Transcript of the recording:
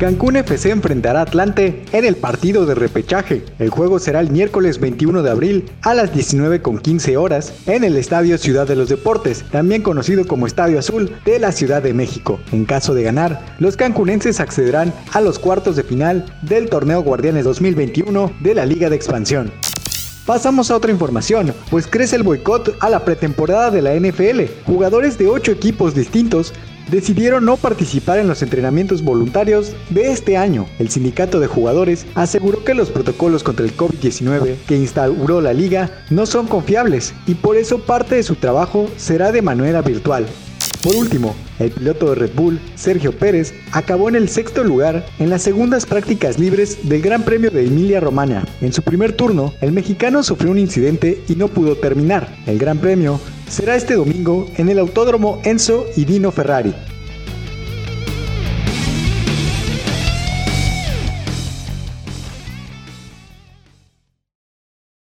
Cancún FC enfrentará a Atlante en el partido de repechaje. El juego será el miércoles 21 de abril a las 19.15 horas en el Estadio Ciudad de los Deportes, también conocido como Estadio Azul de la Ciudad de México. En caso de ganar, los cancunenses accederán a los cuartos de final del torneo Guardianes 2021 de la Liga de Expansión. Pasamos a otra información, pues crece el boicot a la pretemporada de la NFL. Jugadores de 8 equipos distintos decidieron no participar en los entrenamientos voluntarios de este año. El sindicato de jugadores aseguró que los protocolos contra el COVID-19 que instauró la liga no son confiables y por eso parte de su trabajo será de manera virtual. Por último, el piloto de Red Bull, Sergio Pérez, acabó en el sexto lugar en las segundas prácticas libres del Gran Premio de Emilia Romagna. En su primer turno, el mexicano sufrió un incidente y no pudo terminar. El Gran Premio será este domingo en el Autódromo Enzo y Dino Ferrari.